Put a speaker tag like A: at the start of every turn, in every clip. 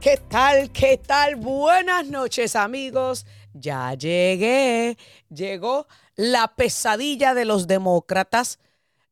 A: ¿Qué tal? ¿Qué tal? Buenas noches amigos. Ya llegué. Llegó la pesadilla de los demócratas.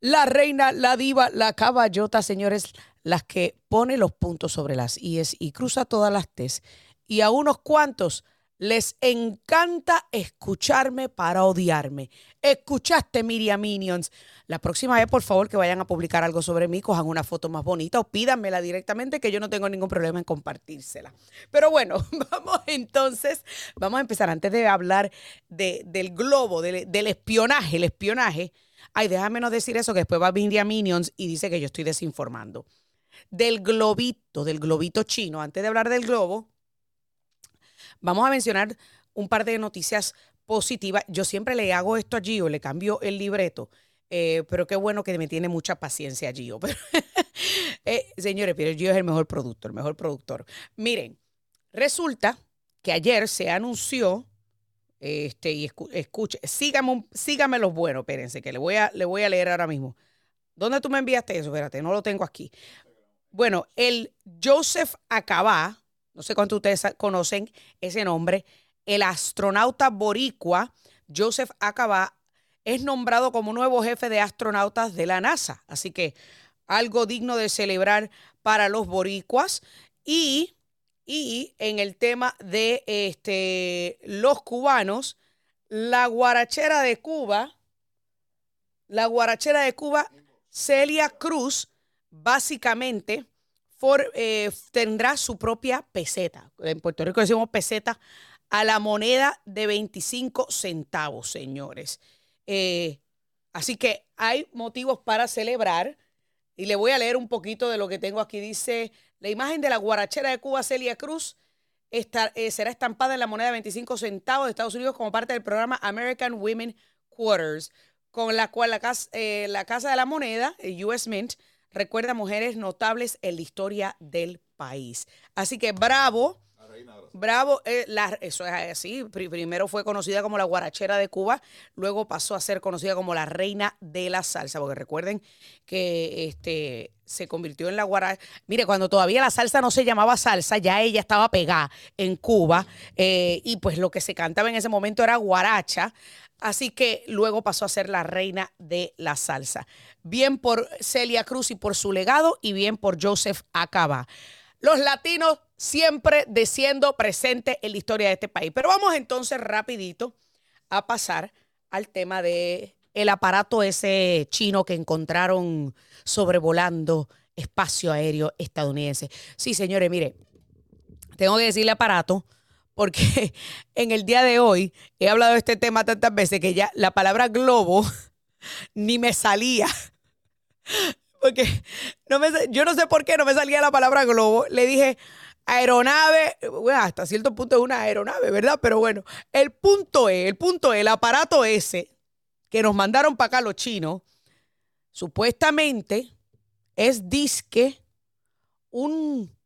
A: La reina, la diva, la caballota, señores, las que pone los puntos sobre las IES y cruza todas las T's. Y a unos cuantos les encanta escucharme para odiarme. Escuchaste, Miriam Minions. La próxima vez, por favor, que vayan a publicar algo sobre mí, cojan una foto más bonita o pídanmela directamente, que yo no tengo ningún problema en compartírsela. Pero bueno, vamos entonces, vamos a empezar antes de hablar del globo, del, espionaje, el espionaje. Ay, déjame no decir eso, que después va Miriam Minions y dice que yo estoy desinformando. Del globito, del globito chino. Antes de hablar del globo, Vamos a mencionar un par de noticias positivas. Yo siempre le hago esto a Gio, le cambio el libreto. Eh, pero qué bueno que me tiene mucha paciencia Gio. eh, señores, pero Gio es el mejor productor, el mejor productor. Miren, resulta que ayer se anunció, este, y escuche, sígame, sígame los buenos, espérense, que le voy, a, le voy a leer ahora mismo. ¿Dónde tú me enviaste eso? Espérate, no lo tengo aquí. Bueno, el Joseph Acabá, no sé cuántos ustedes conocen ese nombre, el astronauta boricua Joseph Acaba es nombrado como nuevo jefe de astronautas de la NASA. Así que algo digno de celebrar para los boricuas. Y, y en el tema de este, los cubanos, la guarachera de Cuba, la guarachera de Cuba, Celia Cruz, básicamente eh, tendrá su propia peseta. En Puerto Rico decimos peseta a la moneda de 25 centavos, señores. Eh, así que hay motivos para celebrar. Y le voy a leer un poquito de lo que tengo aquí. Dice, la imagen de la guarachera de Cuba, Celia Cruz, eh, será estampada en la moneda de 25 centavos de Estados Unidos como parte del programa American Women Quarters, con la cual la casa, la casa de la Moneda, US Mint, recuerda mujeres notables en la historia del país. Así que bravo. Bravo, eh, eso es así. Primero fue conocida como la guarachera de Cuba, luego pasó a ser conocida como la reina de la salsa, porque recuerden que este se convirtió en la guaracha. Mire, cuando todavía la salsa no se llamaba salsa, ya ella estaba pegada en Cuba eh, y pues lo que se cantaba en ese momento era guaracha. Así que luego pasó a ser la reina de la salsa. Bien por Celia Cruz y por su legado y bien por Joseph Acaba. Los latinos siempre siendo presentes en la historia de este país. Pero vamos entonces rapidito a pasar al tema de el aparato ese chino que encontraron sobrevolando espacio aéreo estadounidense. Sí, señores, mire, tengo que decirle aparato porque en el día de hoy he hablado de este tema tantas veces que ya la palabra globo ni me salía. Porque no me, yo no sé por qué no me salía la palabra globo. Le dije aeronave, bueno, hasta cierto punto es una aeronave, ¿verdad? Pero bueno, el punto es, el punto es, el aparato ese que nos mandaron para acá los chinos, supuestamente es disque un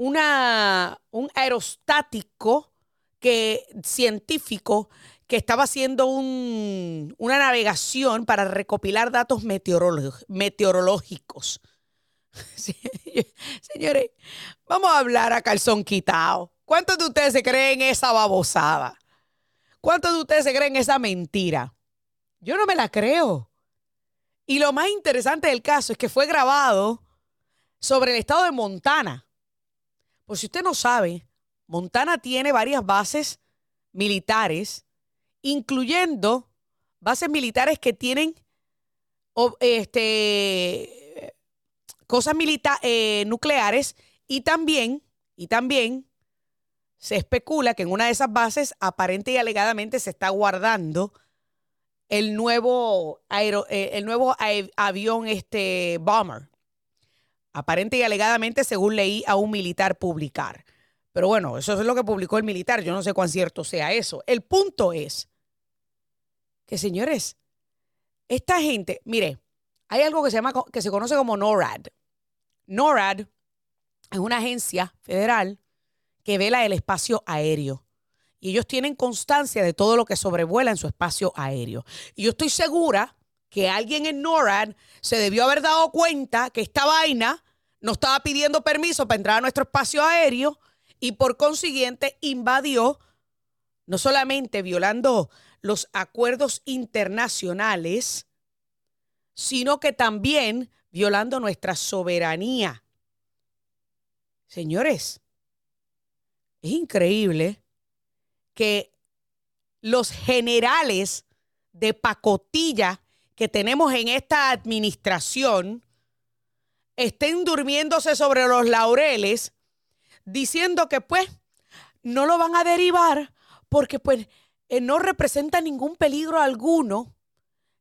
A: una, un aerostático que, científico que estaba haciendo una navegación para recopilar datos meteorológicos. Señores, vamos a hablar a calzón quitado. ¿Cuántos de ustedes se creen esa babosada? ¿Cuántos de ustedes se creen esa mentira? Yo no me la creo. Y lo más interesante del caso es que fue grabado sobre el estado de Montana. Por si usted no sabe, Montana tiene varias bases militares, incluyendo bases militares que tienen este, cosas eh, nucleares y también, y también se especula que en una de esas bases aparente y alegadamente se está guardando el nuevo, eh, el nuevo avión este, bomber aparente y alegadamente, según leí a un militar publicar. Pero bueno, eso es lo que publicó el militar. Yo no sé cuán cierto sea eso. El punto es que, señores, esta gente, mire, hay algo que se llama, que se conoce como NORAD. NORAD es una agencia federal que vela el espacio aéreo. Y ellos tienen constancia de todo lo que sobrevuela en su espacio aéreo. Y yo estoy segura que alguien en NORAD se debió haber dado cuenta que esta vaina no estaba pidiendo permiso para entrar a nuestro espacio aéreo y por consiguiente invadió, no solamente violando los acuerdos internacionales, sino que también violando nuestra soberanía. Señores, es increíble que los generales de pacotilla que tenemos en esta administración estén durmiéndose sobre los laureles diciendo que pues no lo van a derivar porque pues eh, no representa ningún peligro alguno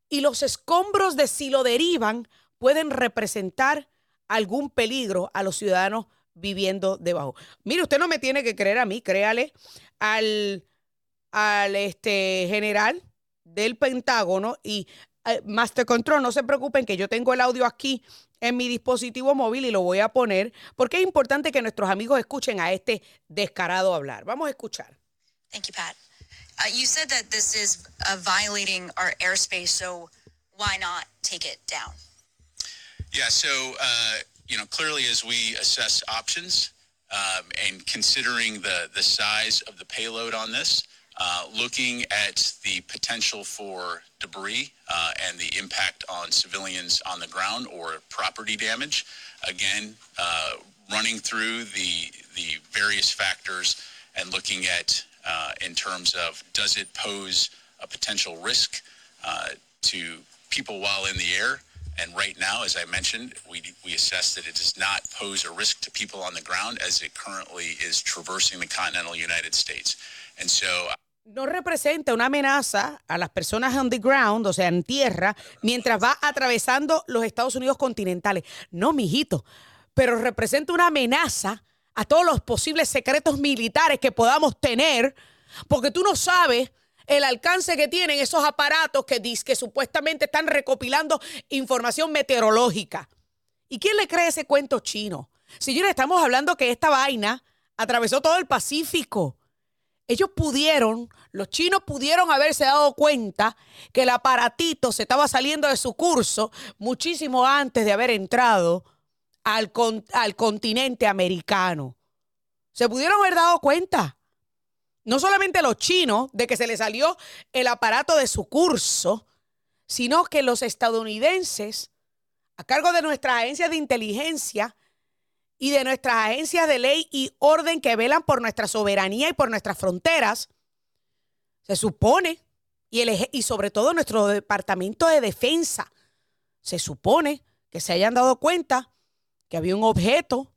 A: y los escombros de si lo derivan pueden representar algún peligro a los ciudadanos viviendo debajo. Mire, usted no me tiene que creer a mí, créale al, al este, general del Pentágono y Master Control, no se preocupen que yo tengo el audio aquí en mi dispositivo móvil y lo voy a poner porque es importante que nuestros amigos escuchen a este descarado hablar. Vamos a escuchar.
B: Thank you, Pat. Uh, you said that this is uh, violating our airspace, so why not take it down?
C: Yeah, so, uh, you know, clearly as we assess options um, and considering the, the size of the payload on this, uh, looking at the potential for debris uh, and the impact on civilians on the ground or property damage. Again, uh, running through the the various factors and looking at uh, in terms of does it pose a potential risk uh, to people while in the air. And right now, as I mentioned, we, we assess that it does not pose a risk to people on the ground as it currently is traversing the continental United States. And so
A: no representa una amenaza a las personas on the ground, o sea, en tierra, mientras va atravesando los Estados Unidos continentales. No, mijito, pero representa una amenaza a todos los posibles secretos militares que podamos tener, porque tú no sabes el alcance que tienen esos aparatos que, que supuestamente están recopilando información meteorológica. ¿Y quién le cree ese cuento chino? Le estamos hablando que esta vaina atravesó todo el Pacífico ellos pudieron, los chinos pudieron haberse dado cuenta que el aparatito se estaba saliendo de su curso muchísimo antes de haber entrado al, al continente americano. Se pudieron haber dado cuenta. No solamente los chinos de que se les salió el aparato de su curso, sino que los estadounidenses, a cargo de nuestras agencias de inteligencia, y de nuestras agencias de ley y orden que velan por nuestra soberanía y por nuestras fronteras, se supone, y, el, y sobre todo nuestro Departamento de Defensa, se supone que se hayan dado cuenta que había un objeto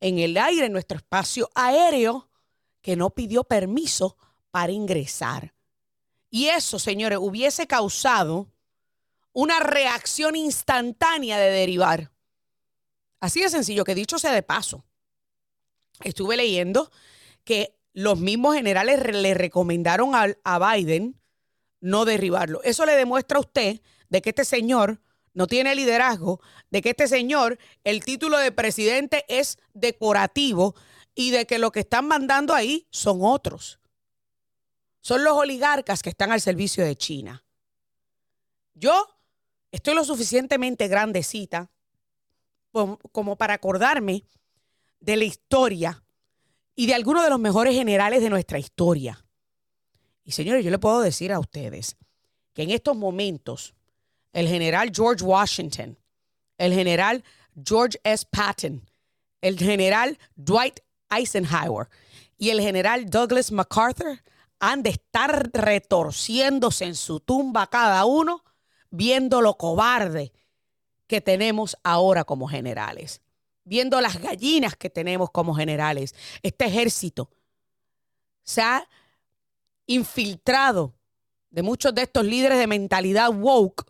A: en el aire, en nuestro espacio aéreo, que no pidió permiso para ingresar. Y eso, señores, hubiese causado una reacción instantánea de derivar. Así de sencillo, que dicho sea de paso, estuve leyendo que los mismos generales le recomendaron a, Biden no derribarlo. Eso le demuestra a usted de que este señor no tiene liderazgo, de que este señor, el título de presidente es decorativo y de que lo que están mandando ahí son otros. Son los oligarcas que están al servicio de China. Yo estoy lo suficientemente grandecita como para acordarme de la historia y de algunos de los mejores generales de nuestra historia. Y señores, yo le puedo decir a ustedes que en estos momentos el general George Washington, el general George S. Patton, el general Dwight Eisenhower y el general Douglas MacArthur han de estar retorciéndose en su tumba cada uno, viendo lo cobarde que tenemos ahora como generales, viendo las gallinas que tenemos como generales. Este ejército se ha infiltrado de muchos de estos líderes de mentalidad woke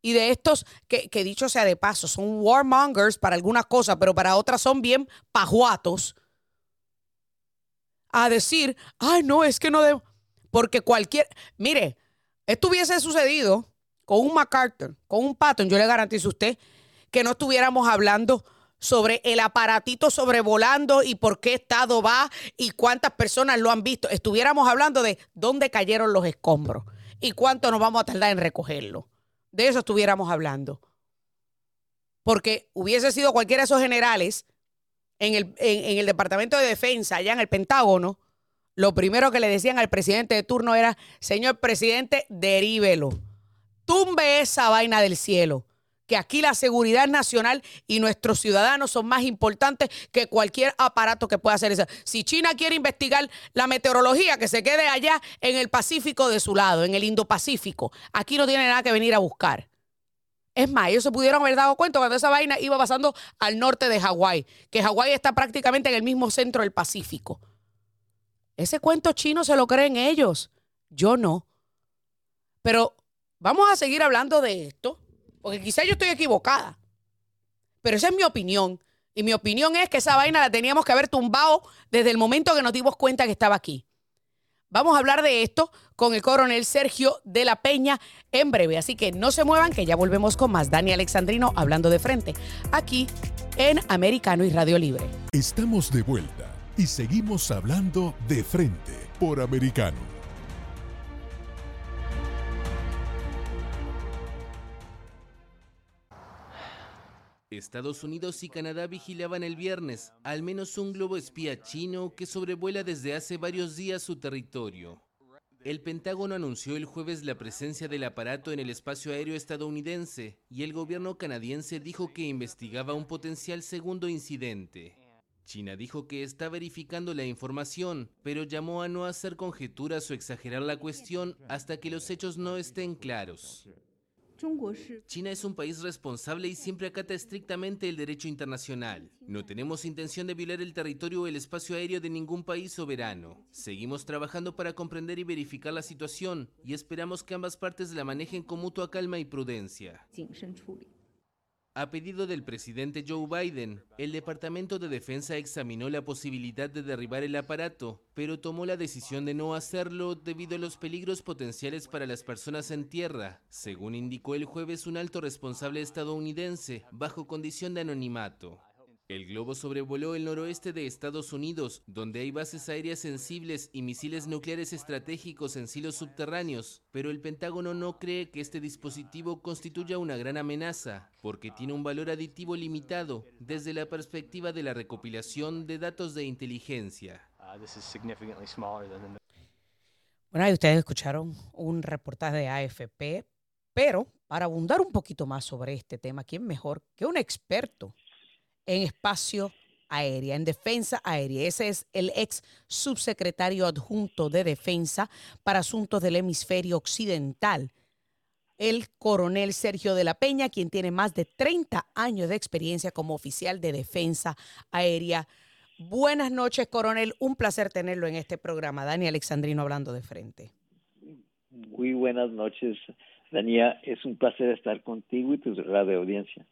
A: y de estos que, dicho sea de paso, son warmongers para algunas cosas, pero para otras son bien pajuatos, a decir, ay, no, es que no debo, porque cualquier, mire, esto hubiese sucedido con un MacArthur, con un Patton, yo le garantizo a usted que no estuviéramos hablando sobre el aparatito sobrevolando y por qué estado va y cuántas personas lo han visto. Estuviéramos hablando de dónde cayeron los escombros y cuánto nos vamos a tardar en recogerlo. De eso estuviéramos hablando. porque hubiese sido cualquiera de esos generales en el, en el Departamento de Defensa, allá en el Pentágono, lo primero que le decían al presidente de turno era, señor presidente, derívelo, tumbe esa vaina del cielo que aquí la seguridad nacional y nuestros ciudadanos son más importantes que cualquier aparato que pueda hacer eso. Si China quiere investigar la meteorología, que se quede allá en el Pacífico de su lado, en el Indo-Pacífico. Aquí no tiene nada que venir a buscar. Es más, ellos se pudieron haber dado cuenta cuando esa vaina iba pasando al norte de Hawái, que Hawái está prácticamente en el mismo centro del Pacífico. Ese cuento chino se lo creen ellos, yo no. Pero vamos a seguir hablando de esto porque quizás yo estoy equivocada. Pero esa es mi opinión. Y mi opinión es que esa vaina la teníamos que haber tumbado desde el momento que nos dimos cuenta que estaba aquí. Vamos a hablar de esto con el coronel Sergio de la Peña en breve. Así que no se muevan, que ya volvemos con más. Dani Alexandrino hablando de frente, aquí en Americano y Radio Libre.
D: Estamos de vuelta y seguimos hablando de frente por Americano.
E: Estados Unidos y Canadá vigilaban el viernes al menos un globo espía chino que sobrevuela desde hace varios días su territorio. El Pentágono anunció el jueves la presencia del aparato en el espacio aéreo estadounidense y el gobierno canadiense dijo que investigaba un potencial segundo incidente. China dijo que está verificando la información, pero llamó a no hacer conjeturas o exagerar la cuestión hasta que los hechos no estén claros. China es un país responsable y siempre acata estrictamente el derecho internacional. No tenemos intención de violar el territorio o el espacio aéreo de ningún país soberano. Seguimos trabajando para comprender y verificar la situación y esperamos que ambas partes la manejen con mutua calma y prudencia. A pedido del presidente Joe Biden, el Departamento de Defensa examinó la posibilidad de derribar el aparato, pero tomó la decisión de no hacerlo debido a los peligros potenciales para las personas en tierra, según indicó el jueves un alto responsable estadounidense, bajo condición de anonimato. El globo sobrevoló el noroeste de Estados Unidos, donde hay bases aéreas sensibles y misiles nucleares estratégicos en silos subterráneos, pero el Pentágono no cree que este dispositivo constituya una gran amenaza, porque tiene un valor aditivo limitado desde la perspectiva de la recopilación de datos de inteligencia.
A: Bueno, ahí ustedes escucharon un reportaje de AFP, pero para abundar un poquito más sobre este tema, ¿quién mejor que un experto en espacio aérea, en defensa aérea. Ese es el ex subsecretario adjunto de defensa para asuntos del hemisferio occidental, el coronel Sergio de la Peña, quien tiene más de 30 años de experiencia como oficial de defensa aérea. Buenas noches, coronel. Un placer tenerlo en este programa. Dani Alexandrino hablando de frente.
F: Muy buenas noches, Dania. Es un placer estar contigo y tu radio audiencia.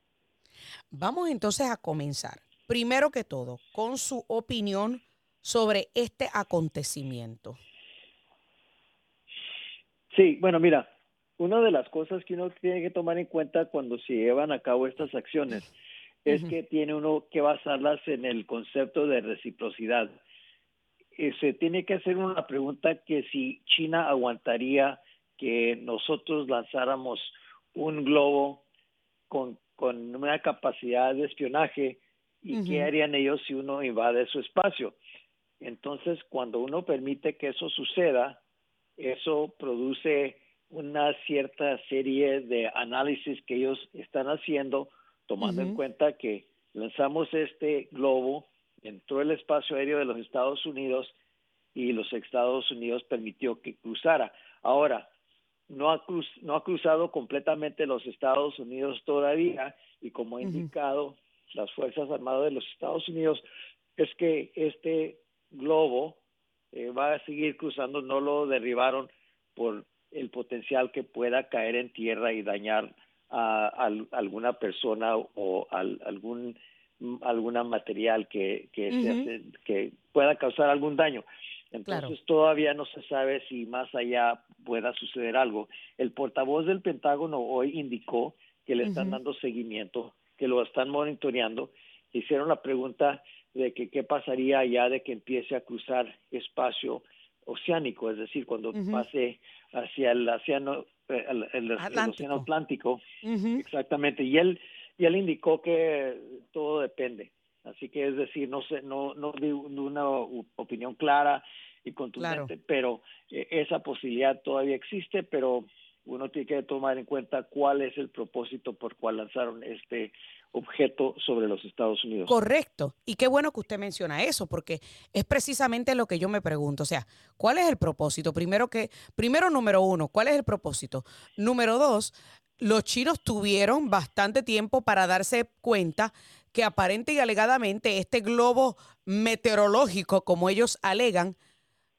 A: Vamos entonces a comenzar, primero que todo, con su opinión sobre este acontecimiento.
F: Sí, bueno, mira, una de las cosas que uno tiene que tomar en cuenta cuando se llevan a cabo estas acciones es que tiene uno que basarlas en el concepto de reciprocidad. Eh, se tiene que hacer una pregunta que si China aguantaría que nosotros lanzáramos un globo con con una capacidad de espionaje y qué harían ellos si uno invade su espacio. Entonces, cuando uno permite que eso suceda, eso produce una cierta serie de análisis que ellos están haciendo, tomando en cuenta que lanzamos este globo, entró el espacio aéreo de los Estados Unidos y los Estados Unidos permitió que cruzara. Ahora, no ha, no ha cruzado completamente los Estados Unidos todavía y como ha indicado las Fuerzas Armadas de los Estados Unidos, es que este globo eh, va a seguir cruzando, no lo derribaron por el potencial que pueda caer en tierra y dañar a, alguna persona o algún alguna material que que, que pueda causar algún daño. Entonces todavía no se sabe si más allá pueda suceder algo. El portavoz del Pentágono hoy indicó que le están dando seguimiento, que lo están monitoreando. Hicieron la pregunta de que qué pasaría ya de que empiece a cruzar espacio oceánico, es decir, cuando pase hacia el océano, eh, el, océano Atlántico, exactamente. Y él y él indicó que todo depende. Así que es decir, no sé, no, no di una opinión clara y contundente, pero eh, esa posibilidad todavía existe, pero uno tiene que tomar en cuenta cuál es el propósito por cual lanzaron este objeto sobre los Estados Unidos.
A: Correcto. Y qué bueno que usted menciona eso, porque es precisamente lo que yo me pregunto. O sea, ¿cuál es el propósito? Primero que, primero, número uno, ¿cuál es el propósito? Número dos, los chinos tuvieron bastante tiempo para darse cuenta que aparente y alegadamente este globo meteorológico, como ellos alegan,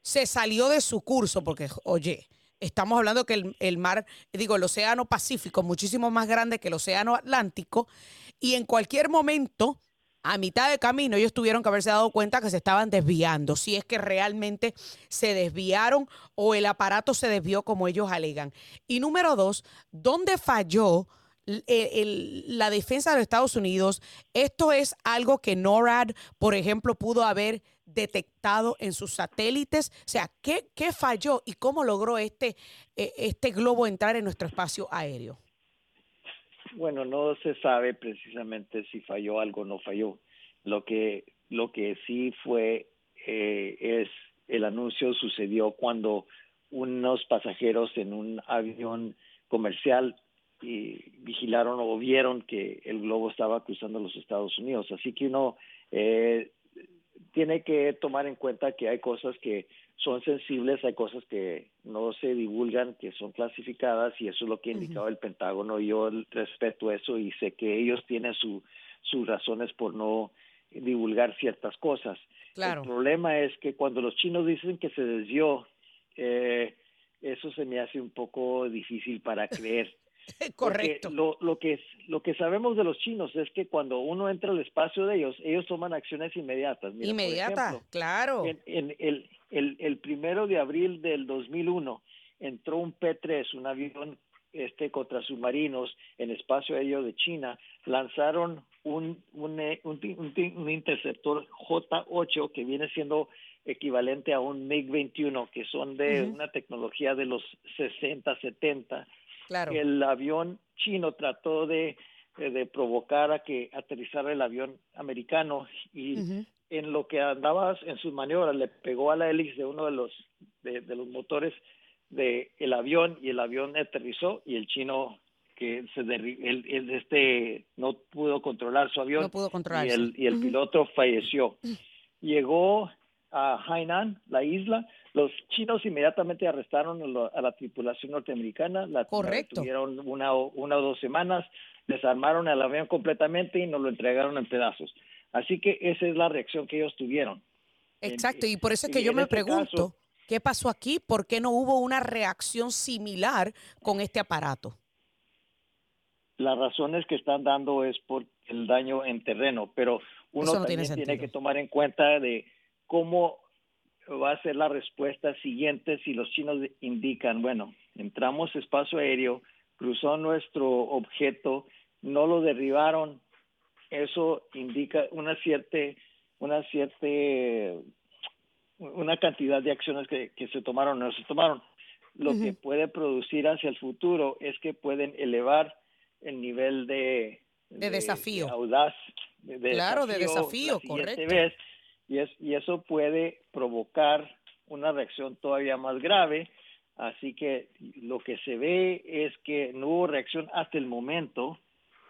A: se salió de su curso, porque, oye, estamos hablando que el, mar, digo, el océano Pacífico, muchísimo más grande que el océano Atlántico, y en cualquier momento, a mitad de camino, ellos tuvieron que haberse dado cuenta que se estaban desviando, si es que realmente se desviaron o el aparato se desvió como ellos alegan. Y número dos, ¿dónde falló? la defensa de los Estados Unidos, esto es algo que NORAD, por ejemplo, pudo haber detectado en sus satélites. O sea, ¿qué, qué falló y cómo logró este, e, este globo entrar en nuestro espacio aéreo?
F: Bueno, no se sabe precisamente si falló algo o no falló. Lo que, lo que sí fue eh, es el anuncio sucedió cuando unos pasajeros en un avión comercial y vigilaron o vieron que el globo estaba cruzando los Estados Unidos. Así que uno eh, tiene que tomar en cuenta que hay cosas que son sensibles, hay cosas que no se divulgan, que son clasificadas y eso es lo que ha indicado el Pentágono. Yo respeto eso y sé que ellos tienen su, sus razones por no divulgar ciertas cosas.
A: Claro.
F: El problema es que cuando los chinos dicen que se desvió, eh, eso se me hace un poco difícil para creer.
A: Correcto.
F: Lo, lo, que, lo que sabemos de los chinos es que cuando uno entra al espacio de ellos, ellos toman acciones inmediatas.
A: Inmediata, claro.
F: En, el, el, el, primero de abril del 2001 entró un P-3, un avión este contra submarinos en espacio aéreo de China, lanzaron un, un, eh, un, un interceptor J-8 que viene siendo equivalente a un MiG-21, que son de una tecnología de los 60, 70, el avión chino trató de, eh, de, provocar a que aterrizara el avión americano y en lo que andaba en sus maniobras le pegó a la hélice de uno de los de, los motores del el avión y el avión aterrizó y el chino que se el, este no pudo controlar su avión y el, y el piloto falleció. Llegó a Hainan, la isla, los chinos inmediatamente arrestaron a la tripulación norteamericana, la tuvieron una, una o dos semanas, desarmaron el avión completamente y nos lo entregaron en pedazos. Así que esa es la reacción que ellos tuvieron.
A: Exacto, y por eso es que yo me este pregunto, ¿qué pasó aquí? ¿Por qué no hubo una reacción similar con este aparato?
F: Las razones que están dando es por el daño en terreno, pero uno también tiene que tomar en cuenta de cómo va a ser la respuesta siguiente si los chinos indican, bueno, entramos espacio aéreo, cruzó nuestro objeto, no lo derribaron, eso indica una cierta, una cierta, una cantidad de acciones que, se tomaron o no se tomaron. Lo que puede producir hacia el futuro es que pueden elevar el nivel de,
A: de, desafío.
F: audaz.
A: claro, de desafío, correcto
F: y, es, y eso puede provocar una reacción todavía más grave. Así que lo que se ve es que no hubo reacción hasta el momento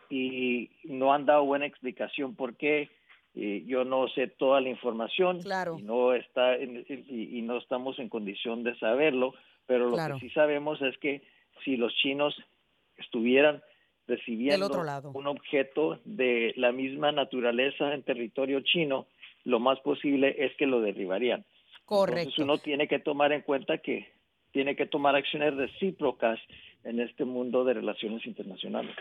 F: y no han dado buena explicación por qué. yo no sé toda la información
A: claro.
F: y no está y, no estamos en condición de saberlo, pero lo que sí sabemos es que si los chinos estuvieran recibiendo un objeto de la misma naturaleza en territorio chino, lo más posible es que lo derribarían.
A: Correcto.
F: Entonces uno tiene que tomar en cuenta que tiene que tomar acciones recíprocas en este mundo de relaciones internacionales.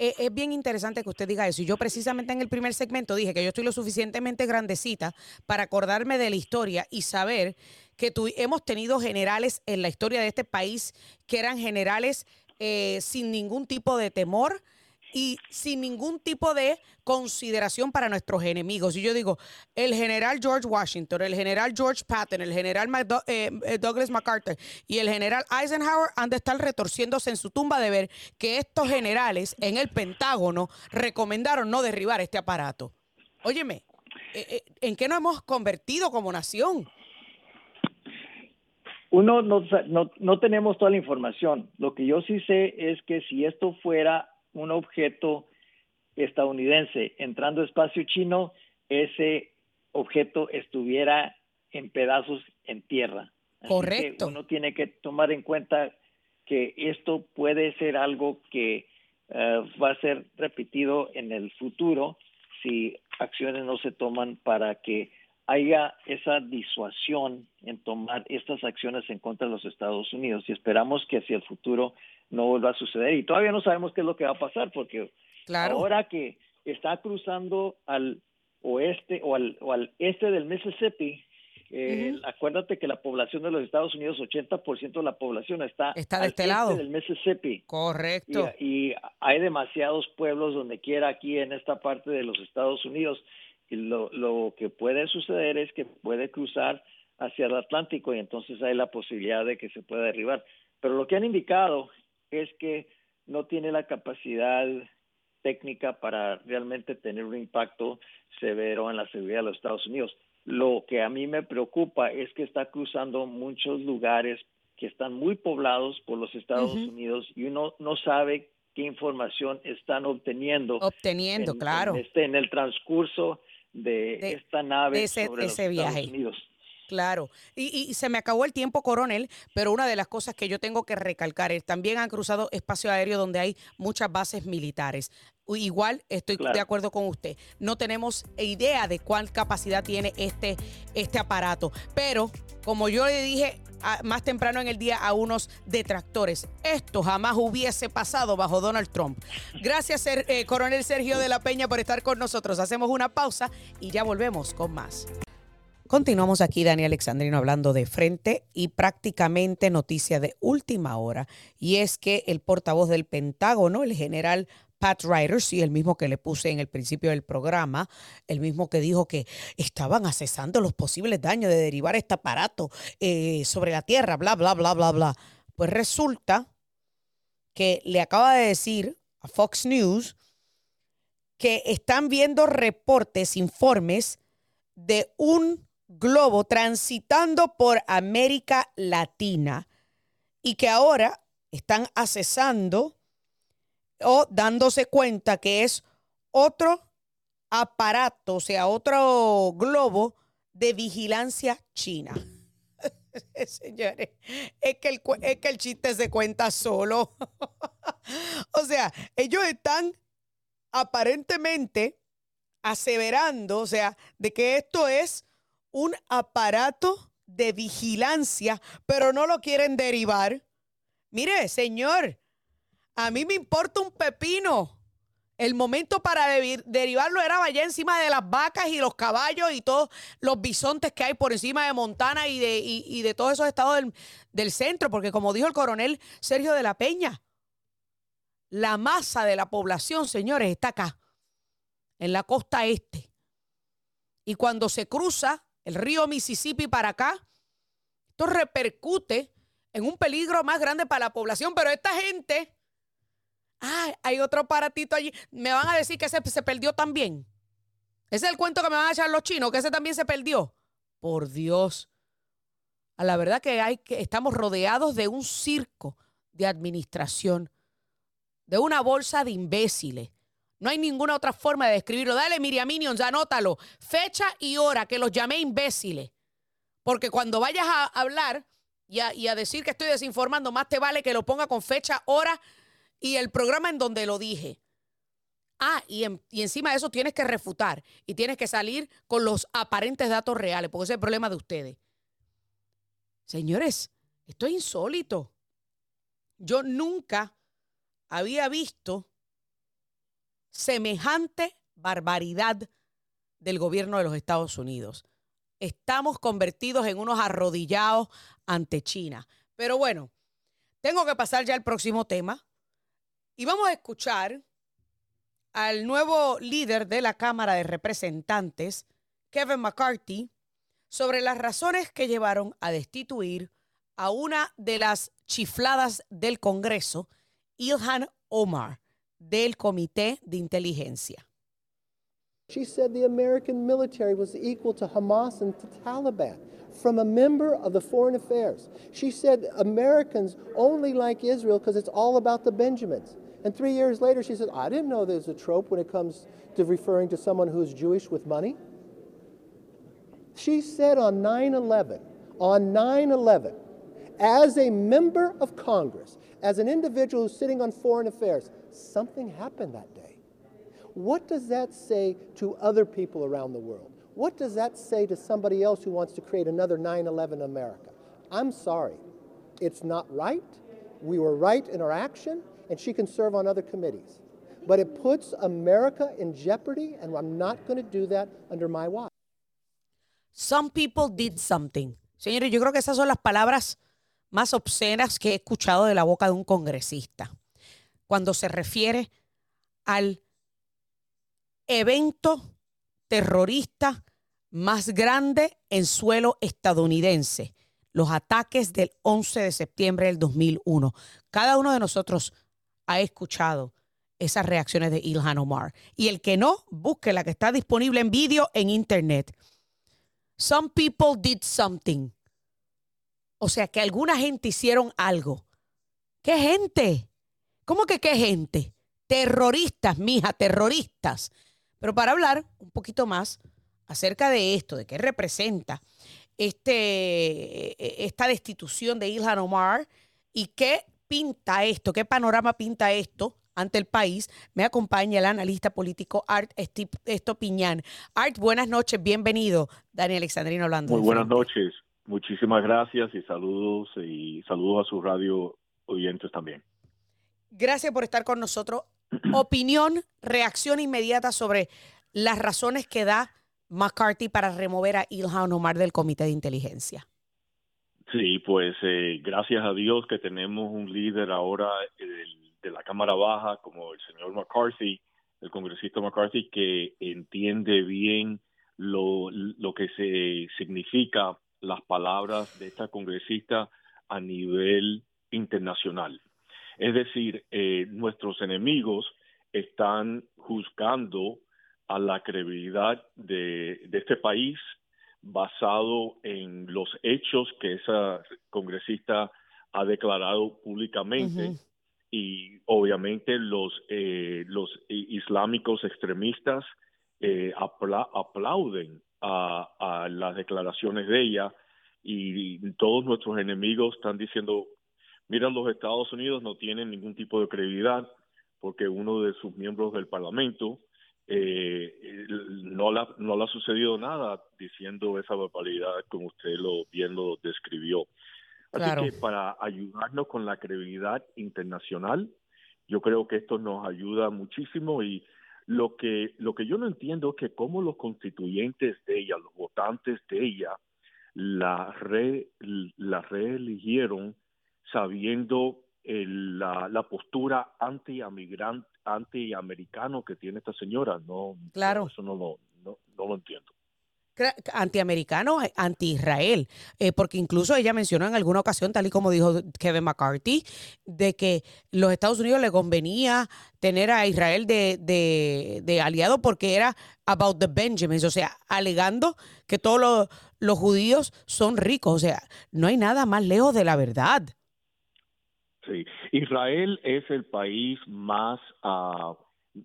A: Eh, es bien interesante que usted diga eso. Y yo precisamente en el primer segmento dije que yo estoy lo suficientemente grandecita para acordarme de la historia y saber que hemos tenido generales en la historia de este país que eran generales eh, sin ningún tipo de temor, y sin ningún tipo de consideración para nuestros enemigos. Y yo digo, el general George Washington, el general George Patton, el general eh, eh, Douglas MacArthur y el general Eisenhower han de estar retorciéndose en su tumba de ver que estos generales en el Pentágono recomendaron no derribar este aparato. Óyeme, eh, ¿en qué nos hemos convertido como nación?
F: Uno, no, no, no tenemos toda la información. Lo que yo sí sé es que si esto fuera un objeto estadounidense entrando a espacio chino, ese objeto estuviera en pedazos en tierra.
A: Correcto.
F: uno tiene que tomar en cuenta que esto puede ser algo que eh, va a ser repetido en el futuro si acciones no se toman para que haya esa disuasión en tomar estas acciones en contra de los Estados Unidos y esperamos que hacia el futuro no vuelva a suceder. Y todavía no sabemos qué es lo que va a pasar, porque ahora que está cruzando al oeste o al, o al este del Mississippi, eh, acuérdate que la población de los Estados Unidos, 80% de la población está,
A: está de este lado
F: del Mississippi.
A: Correcto.
F: Y, hay demasiados pueblos donde quiera aquí en esta parte de los Estados Unidos. Y lo, lo que puede suceder es que puede cruzar hacia el Atlántico y entonces hay la posibilidad de que se pueda derribar. Pero lo que han indicado es que no tiene la capacidad técnica para realmente tener un impacto severo en la seguridad de los Estados Unidos. Lo que a mí me preocupa es que está cruzando muchos lugares que están muy poblados por los Estados Unidos y uno no sabe qué información están obteniendo.
A: Obteniendo, claro.
F: En, este, en el transcurso de, esta nave
A: ese,
F: sobre
A: ese
F: los
A: viaje.
F: Estados Unidos.
A: Claro, y, se me acabó el tiempo, coronel, pero una de las cosas que yo tengo que recalcar es también han cruzado espacio aéreo donde hay muchas bases militares. Igual estoy de acuerdo con usted. No tenemos idea de cuál capacidad tiene este, este aparato, pero como yo le dije más temprano en el día a unos detractores, esto jamás hubiese pasado bajo Donald Trump. Gracias, eh, coronel Sergio de la Peña, por estar con nosotros. Hacemos una pausa y ya volvemos con más. Continuamos aquí, Dani Alexandrino, hablando de frente y prácticamente noticia de última hora. Y es que el portavoz del Pentágono, el general Pat Ryder, sí, el mismo que le puse en el principio del programa, el mismo que dijo que estaban accesando los posibles daños de derivar este aparato eh, sobre la Tierra, bla, bla, bla, bla, bla. Pues resulta que le acaba de decir a Fox News que están viendo reportes, informes de un globo transitando por América Latina y que ahora están accesando o dándose cuenta que es otro aparato, o sea, otro globo de vigilancia china. Señores, es que, el, es que el chiste se cuenta solo. o sea, ellos están aparentemente aseverando, o sea, de que esto es un aparato de vigilancia, pero no lo quieren derivar. Mire, señor, a mí me importa un pepino. El momento para derivarlo era allá encima de las vacas y los caballos y todos los bisontes que hay por encima de Montana y de, de todos esos estados del, del centro, porque como dijo el coronel Sergio de la Peña, la masa de la población, señores, está acá, en la costa este. Y cuando se cruza el río Mississippi para acá, esto repercute en un peligro más grande para la población, pero esta gente, ay, hay otro aparatito allí, me van a decir que ese se perdió también. Ese es el cuento que me van a echar los chinos, que ese también se perdió. Por Dios. A la verdad que hay que estamos rodeados de un circo de administración, de una bolsa de imbéciles no hay ninguna otra forma de describirlo. Dale, Miriam Minions, anótalo. Fecha y hora que los llamé imbéciles. Porque cuando vayas a hablar y a, decir que estoy desinformando, más te vale que lo ponga con fecha, hora y el programa en donde lo dije. Ah, y, encima de eso tienes que refutar y tienes que salir con los aparentes datos reales, porque ese es el problema de ustedes. Señores, esto es insólito. Yo nunca había visto semejante barbaridad del gobierno de los Estados Unidos. Estamos convertidos en unos arrodillados ante China. Pero bueno, tengo que pasar ya al próximo tema y vamos a escuchar al nuevo líder de la Cámara de Representantes, Kevin McCarthy, sobre las razones que llevaron a destituir a una de las chifladas del Congreso, Ilhan Omar, del Comité de Inteligencia.
G: She said the American military was equal to Hamas and to Taliban from a member of the Foreign Affairs. She said Americans only like Israel because it's all about the Benjamins. And three years later, she said, I didn't know there's a trope when it comes to referring to someone who's Jewish with money. She said on 9 11, on 9 11, as a member of Congress, as an individual who's sitting on foreign affairs, something happened that day. What does that say to other people around the world? What does that say to somebody else who wants to create another 9 11 America? I'm sorry. It's not right. We were right in our action, and she can serve on other committees. But it puts America in jeopardy, and I'm not going to do that under my watch.
A: Some people did something. Señores, yo creo que esas son las palabras más obscenas que he escuchado de la boca de un congresista. Cuando se refiere al evento terrorista más grande en suelo estadounidense, los ataques del 11 de septiembre del 2001. Cada uno de nosotros ha escuchado esas reacciones de Ilhan Omar. Y el que no, busque la que está disponible en vídeo en internet. Some people did something. O sea, que alguna gente hicieron algo. ¿Qué gente? ¿Cómo que qué gente? Terroristas, mija, terroristas. Pero para hablar un poquito más acerca de esto, de qué representa este, e, esta destitución de Ilhan Omar y qué pinta esto, qué panorama pinta esto ante el país, me acompaña el analista político Art Estopiñán. Art, buenas noches, bienvenido. Dani Alexandrino hablando.
H: Muy buenas noches, muchísimas gracias y saludos y saludos a sus radio oyentes también.
A: Gracias por estar con nosotros. Opinión, reacción inmediata sobre las razones que da McCarthy para remover a Ilhan Omar del Comité de Inteligencia.
H: Sí, pues eh, gracias a Dios que tenemos un líder ahora de la Cámara Baja como el señor McCarthy, el congresista McCarthy, que entiende bien lo, lo que se significa las palabras de esta congresista a nivel internacional. Es decir, eh, nuestros enemigos están juzgando a la credibilidad de, este país basado en los hechos que esa congresista ha declarado públicamente y obviamente los eh, los islámicos extremistas eh, aplauden a, a, las declaraciones de ella y todos nuestros enemigos están diciendo Mira, los Estados Unidos no tienen ningún tipo de credibilidad porque uno de sus miembros del Parlamento eh, no, la, no le ha sucedido nada diciendo esa barbaridad como usted lo bien lo describió. Así que para ayudarnos con la credibilidad internacional, yo creo que esto nos ayuda muchísimo y lo que lo que yo no entiendo es que cómo los constituyentes de ella, los votantes de ella, la re, la reeligieron sabiendo la, la, postura anti-americano anti que tiene esta señora. No,
A: claro.
H: eso no lo, no, lo entiendo
A: antiamericano, anti-Israel, eh, porque incluso ella mencionó en alguna ocasión, tal y como dijo Kevin McCarthy, de que los Estados Unidos le convenía tener a Israel de, de, de aliado porque era about the Benjamins, o sea, alegando que todos los, los judíos son ricos, o sea, no hay nada más lejos de la verdad.
H: Sí, Israel es el país más uh,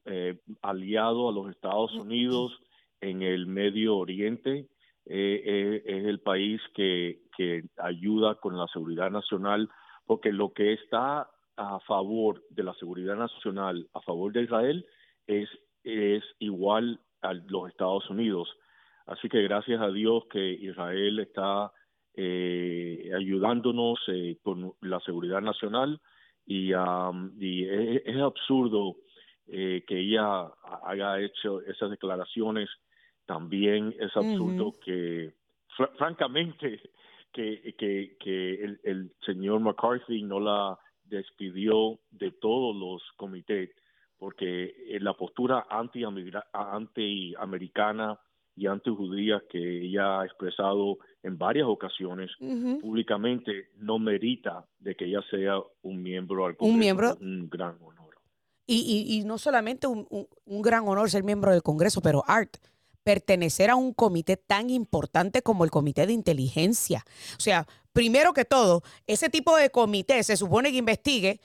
H: eh, aliado a los Estados Unidos en el Medio Oriente. Eh, eh, es el país que, que ayuda con la seguridad nacional, porque lo que está a favor de la seguridad nacional, a favor de Israel, es, es igual a los Estados Unidos. Así que gracias a Dios que Israel está eh, ayudándonos eh, con la seguridad nacional y, y es, absurdo eh, que ella haya hecho esas declaraciones. También es absurdo que, francamente, que, que, que el, el, señor McCarthy no la despidió de todos los comités porque eh, la postura anti-americana y antijudía que ella ha expresado en varias ocasiones públicamente no merita de que ella sea un miembro al Congreso.
A: Un miembro.
H: Un gran honor.
A: Y, y, no solamente un, un, gran honor ser miembro del Congreso, pero Art, pertenecer a un comité tan importante como el Comité de Inteligencia. O sea, primero que todo, ese tipo de comité se supone que investigue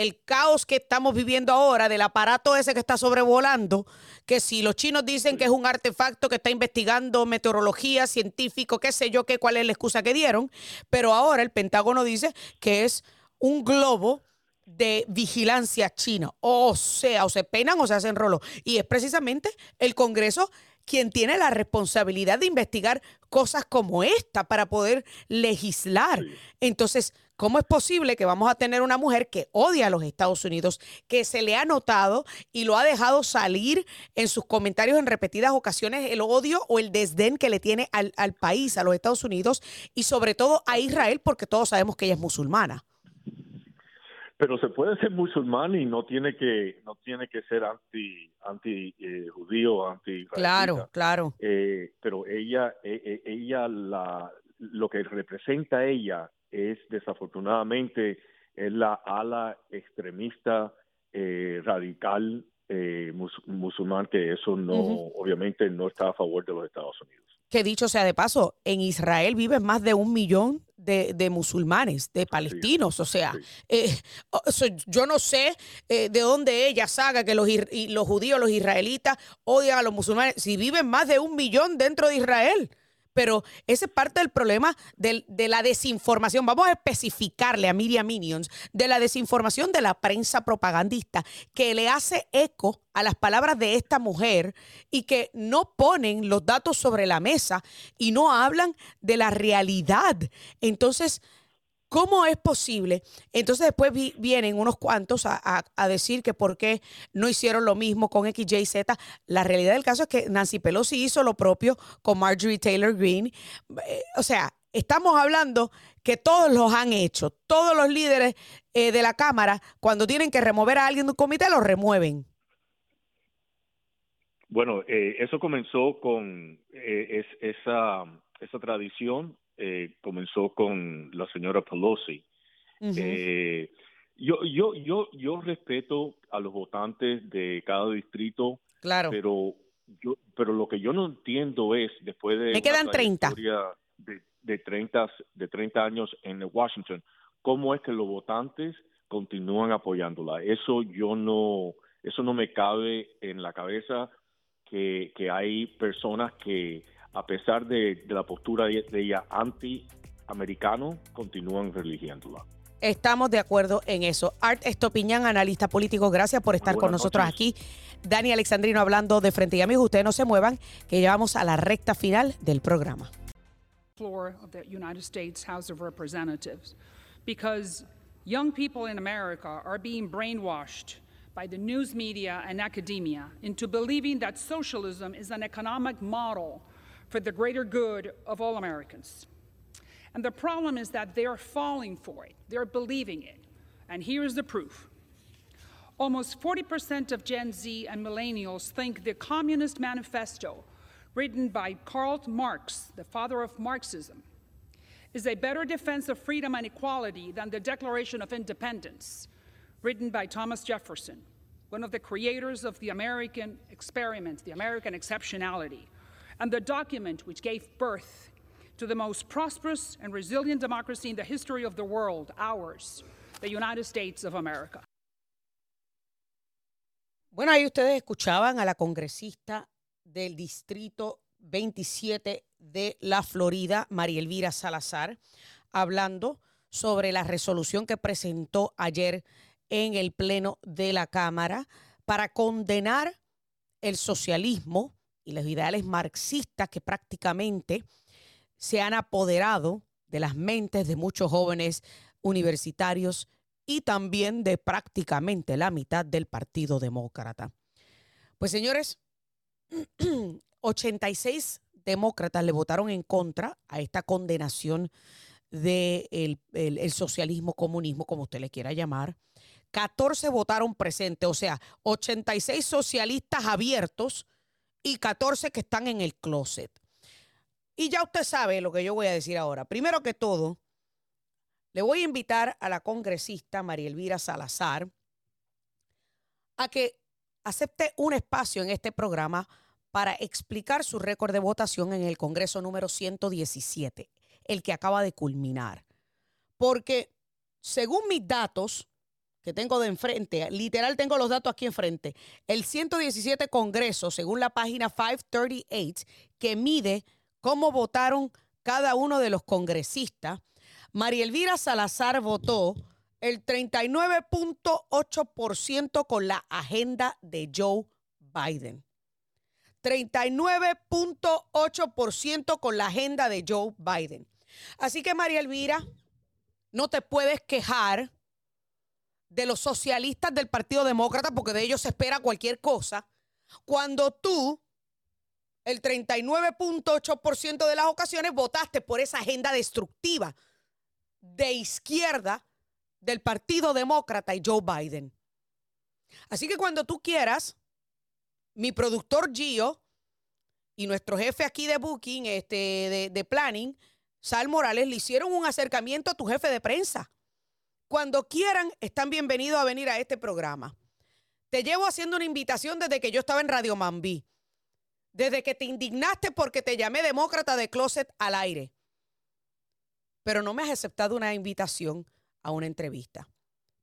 A: el caos que estamos viviendo ahora del aparato ese que está sobrevolando, que si los chinos dicen que es un artefacto que está investigando meteorología, científico, qué sé yo, qué cuál es la excusa que dieron, pero ahora el Pentágono dice que es un globo de vigilancia china. O sea, o se penan o se hacen rolo. Y es precisamente el Congreso quien tiene la responsabilidad de investigar cosas como esta para poder legislar. Entonces, ¿Cómo es posible que vamos a tener una mujer que odia a los Estados Unidos, que se le ha notado y lo ha dejado salir en sus comentarios en repetidas ocasiones el odio o el desdén que le tiene al, país, a los Estados Unidos y sobre todo a Israel, porque todos sabemos que ella es musulmana?
H: pero se puede ser musulmán y no tiene que no tiene que ser anti anti eh, judío anti
A: claro claro
H: eh, pero ella eh, ella la lo que representa ella es desafortunadamente es la ala extremista eh, radical eh, musulmán que eso no obviamente no está a favor de los Estados Unidos.
A: Que dicho sea de paso, en Israel viven más de un millón de, de musulmanes, de palestinos. o sea, eh, yo no sé de dónde ella saca que los, los judíos, los israelitas odian a los musulmanes. Si viven más de un millón dentro de Israel pero ese es parte del problema de, la desinformación. Vamos a especificarle a Miriam Minions de la desinformación de la prensa propagandista que le hace eco a las palabras de esta mujer y que no ponen los datos sobre la mesa y no hablan de la realidad. Entonces, ¿Cómo es posible? Entonces después vienen unos cuantos a, decir que por qué no hicieron lo mismo con X, Y, Z. La realidad del caso es que Nancy Pelosi hizo lo propio con Marjorie Taylor Greene. Eh, o sea, estamos hablando que todos los han hecho. Todos los líderes eh, de la Cámara, cuando tienen que remover a alguien de un comité, lo remueven.
H: Bueno, eh, eso comenzó con esa tradición eh, comenzó con la señora Pelosi. Eh, yo, yo, yo, yo respeto a los votantes de cada distrito,
A: claro.
H: pero yo, pero lo que yo no entiendo es después de
A: me quedan 30
H: de, de 30 de 30 años en Washington, cómo es que los votantes continúan apoyándola. Eso yo no, eso no me cabe en la cabeza que, que hay personas que a pesar de, la postura de, ella anti-americano, continúan religiándola.
A: Estamos de acuerdo en eso. Art Estopiñán, analista político, gracias por estar con nosotros aquí. Dani Alexandrino hablando de frente y amigos. Ustedes no se muevan, que llevamos a la recta final del programa.
I: Floor of the United States House of Representatives, because young people in America are being brainwashed by the news media and academia into believing that socialism is an economic model for the greater good of all Americans. And the problem is that they're falling for it, they're believing it. And here's the proof. Almost 40% of Gen Z and millennials think the Communist Manifesto, written by Karl Marx, the father of Marxism, is a better defense of freedom and equality than the Declaration of Independence, written by Thomas Jefferson, one of the creators of the American experiment, the American exceptionality, and the document which gave birth to the most prosperous and resilient democracy in the history of the world, ours, the United States of America.
A: Bueno, ahí ustedes escuchaban a la congresista del distrito 27 de la Florida, María Elvira Salazar, hablando sobre la resolución que presentó ayer en el Pleno de la Cámara para condenar el socialismo y los ideales marxistas que prácticamente se han apoderado de las mentes de muchos jóvenes universitarios y también de prácticamente la mitad del Partido Demócrata. Pues señores, 86 demócratas le votaron en contra a esta condenación del de el, socialismo, comunismo, como usted le quiera llamar. 14 votaron presente, o sea, 86 socialistas abiertos y 14 que están en el closet. Y ya usted sabe lo que yo voy a decir ahora. Primero que todo, le voy a invitar a la congresista María Elvira Salazar a que acepte un espacio en este programa para explicar su récord de votación en el Congreso número 117, el que acaba de culminar. Porque según mis datos que tengo de enfrente, literal tengo los datos aquí enfrente, el 117 Congreso, según la página 538, que mide cómo votaron cada uno de los congresistas, María Elvira Salazar votó el 39.8% con la agenda de Joe Biden. 39.8% con la agenda de Joe Biden. Así que María Elvira, no te puedes quejar de los socialistas del Partido Demócrata porque de ellos se espera cualquier cosa. Cuando tú, el 39.8% de las ocasiones, votaste por esa agenda destructiva de izquierda del Partido Demócrata y Joe Biden. Así que cuando tú quieras, mi productor Gio y nuestro jefe aquí de Booking, este, de, de Planning, Sal Morales, le hicieron un acercamiento a tu jefe de prensa. Cuando quieran, están bienvenidos a venir a este programa. Te llevo haciendo una invitación desde que yo estaba en Radio Mambí. Desde que te indignaste porque te llamé demócrata de closet al aire. Pero no me has aceptado una invitación a una entrevista.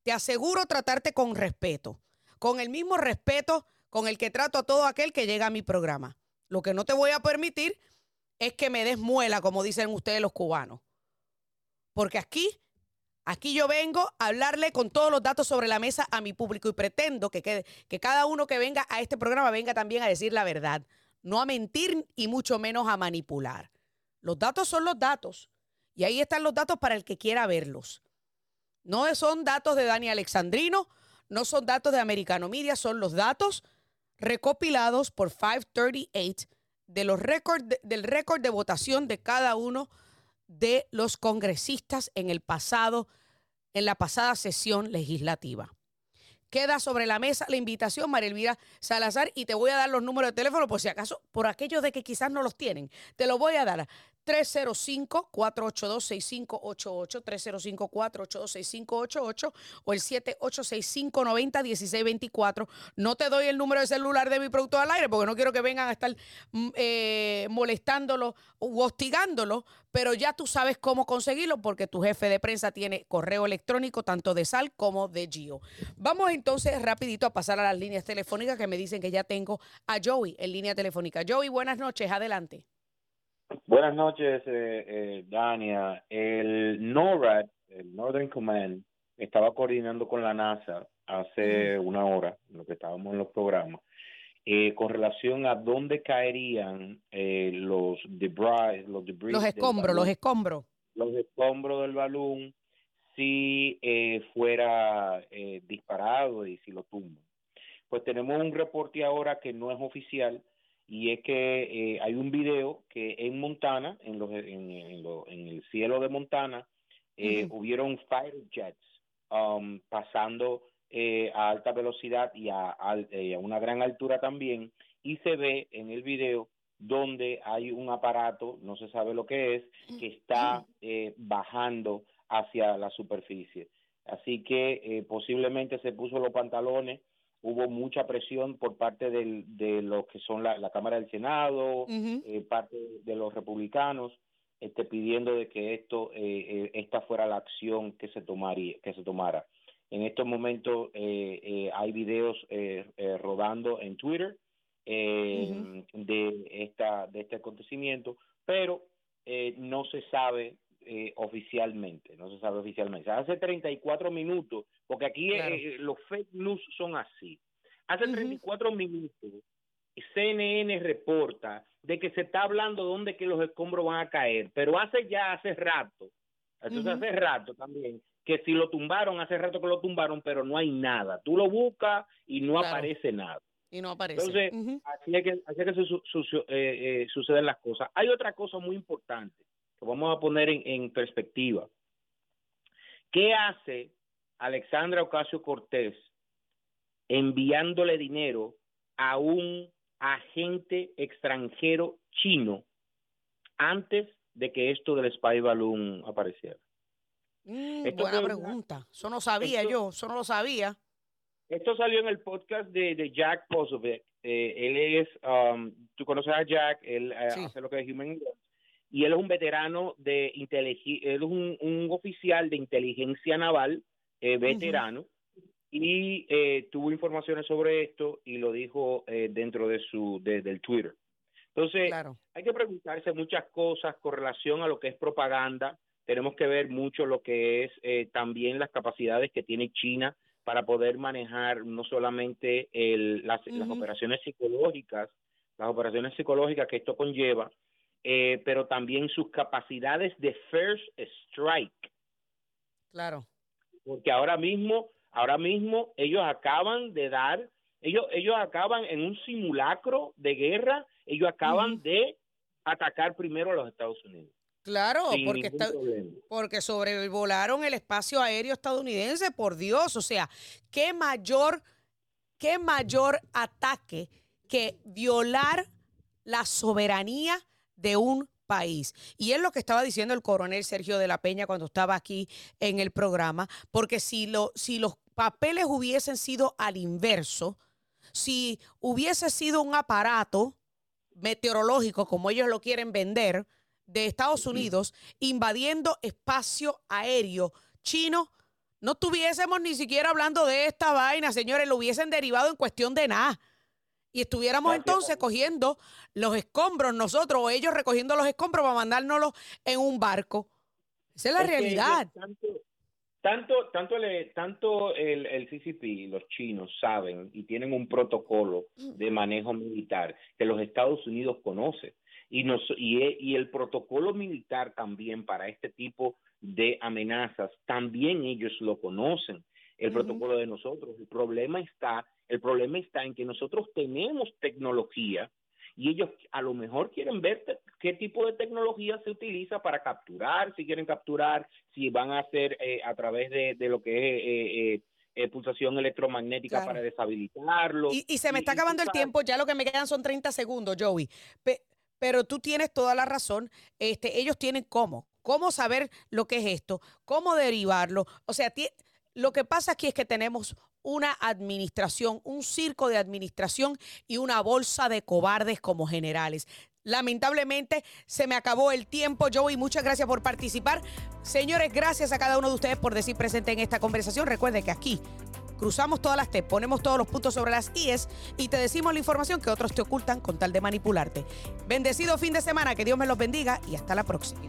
A: Te aseguro tratarte con respeto, con el mismo respeto con el que trato a todo aquel que llega a mi programa. Lo que no te voy a permitir es que me des muela, como dicen ustedes los cubanos. Porque aquí, aquí yo vengo a hablarle con todos los datos sobre la mesa a mi público y pretendo que, que cada uno que venga a este programa venga también a decir la verdad, no a mentir y mucho menos a manipular. Los datos son los datos y ahí están los datos para el que quiera verlos. No son datos de Dani Alexandrino, no son datos de Americano Media, son los datos recopilados por 538 de los del récord de votación de cada uno de los congresistas en el pasado, en la pasada sesión legislativa. Queda sobre la mesa la invitación, María Elvira Salazar, y te voy a dar los números de teléfono por si acaso, por aquellos de que quizás no los tienen. Te los voy a dar. 305-482-6588, 305-482-6588 o el 7865-90-1624. No te doy el número de celular de mi producto al aire porque no quiero que vengan a estar mm, eh, molestándolo o hostigándolo, pero ya tú sabes cómo conseguirlo porque tu jefe de prensa tiene correo electrónico tanto de Sal como de Gio. Vamos entonces rapidito a pasar a las líneas telefónicas que me dicen que ya tengo a Joey en línea telefónica. Joey, buenas noches, adelante.
J: Buenas noches, eh, eh, Dania. El NORAD, el Northern Command, estaba coordinando con la NASA hace una hora, en lo que estábamos en los programas, eh, con relación a dónde caerían eh, los debris, los debris.
A: Los escombros, los escombros.
J: Los escombros del balón si fuera disparado y si lo tumban. Pues tenemos un reporte ahora que no es oficial, y es que eh, hay un video que en Montana, en, los, en, en, el cielo de Montana, eh, hubieron fighter jets um, pasando eh, a alta velocidad y a, a, una gran altura también, y se ve en el video donde hay un aparato, no se sabe lo que es, que está bajando hacia la superficie. Así que posiblemente se puso los pantalones hubo mucha presión por parte del, de lo que son la, Cámara del Senado, eh, parte de los republicanos, este, pidiendo de que esto, eh, eh, esta fuera la acción que se tomaría, que se tomara. En estos momentos hay videos rodando en Twitter de esta de este acontecimiento, pero no se sabe oficialmente, no se sabe oficialmente. Hace 34 minutos porque aquí eh, eh, los fake news son así. Hace 34 minutos, CNN reporta de que se está hablando de dónde que los escombros van a caer, pero hace ya, hace rato, entonces hace rato también, que si lo tumbaron, hace rato que lo tumbaron, pero no hay nada. Tú lo buscas y no aparece nada.
A: Y no aparece.
J: Entonces, así es que, así es que eh, suceden las cosas. Hay otra cosa muy importante que vamos a poner en, en perspectiva. ¿Qué hace Alexandra Ocasio Cortés enviándole dinero a un agente extranjero chino antes de que esto del spy balloon apareciera?
A: Mm, buena pregunta. Eso no sabía yo, eso no lo sabía.
J: Esto salió en el podcast de, Jack Posovic. Eh, él es, um, tú conoces a Jack, él eh, hace lo que es Human y él es un veterano de inteligencia, él es un, oficial de inteligencia naval eh, veterano y tuvo informaciones sobre esto y lo dijo dentro de su del Twitter. Entonces, hay que preguntarse muchas cosas con relación a lo que es propaganda. Tenemos que ver mucho lo que es también las capacidades que tiene China para poder manejar no solamente las, operaciones psicológicas, las operaciones psicológicas que esto conlleva, eh, pero también sus capacidades de first strike.
A: Claro.
J: Porque ahora mismo, ahora mismo ellos acaban de dar, ellos, ellos acaban en un simulacro de guerra, ellos acaban de atacar primero a los Estados Unidos.
A: Claro, porque, porque sobrevolaron el espacio aéreo estadounidense, por Dios. O sea, qué mayor, qué mayor ataque que violar la soberanía de un país. Y es lo que estaba diciendo el coronel Sergio de la Peña cuando estaba aquí en el programa, porque si, lo, si los papeles hubiesen sido al inverso, si hubiese sido un aparato meteorológico como ellos lo quieren vender, de Estados Unidos invadiendo espacio aéreo chino, no estuviésemos ni siquiera hablando de esta vaina, señores, lo hubiesen derivado en cuestión de nada. Y estuviéramos entonces cogiendo los escombros nosotros o ellos recogiendo los escombros para mandárnoslos en un barco. Esa es la realidad.
J: tanto, tanto, el, tanto el, el CCP, los chinos saben y tienen un protocolo de manejo militar que los Estados Unidos conocen y, nos, y, e, y el protocolo militar también para este tipo de amenazas, también ellos lo conocen, el protocolo de nosotros. El problema está, el problema está en que nosotros tenemos tecnología y ellos a lo mejor quieren ver qué tipo de tecnología se utiliza para capturar, si quieren capturar, si van a hacer eh, a través de, de, lo que es eh, eh, pulsación electromagnética para deshabilitarlo.
A: Y, se me está acabando el tiempo, ya lo que me quedan son 30 segundos, Joey. Pero tú tienes toda la razón. Este, ellos tienen cómo, cómo saber lo que es esto, cómo derivarlo. O sea, lo que pasa aquí es que tenemos una administración, un circo de administración y una bolsa de cobardes como generales. Lamentablemente se me acabó el tiempo, Joey. Muchas gracias por participar. Señores, gracias a cada uno de ustedes por decir presente en esta conversación. Recuerden que aquí cruzamos todas las T, ponemos todos los puntos sobre las IES y te decimos la información que otros te ocultan con tal de manipularte. Bendecido fin de semana, que Dios me los bendiga y hasta la próxima.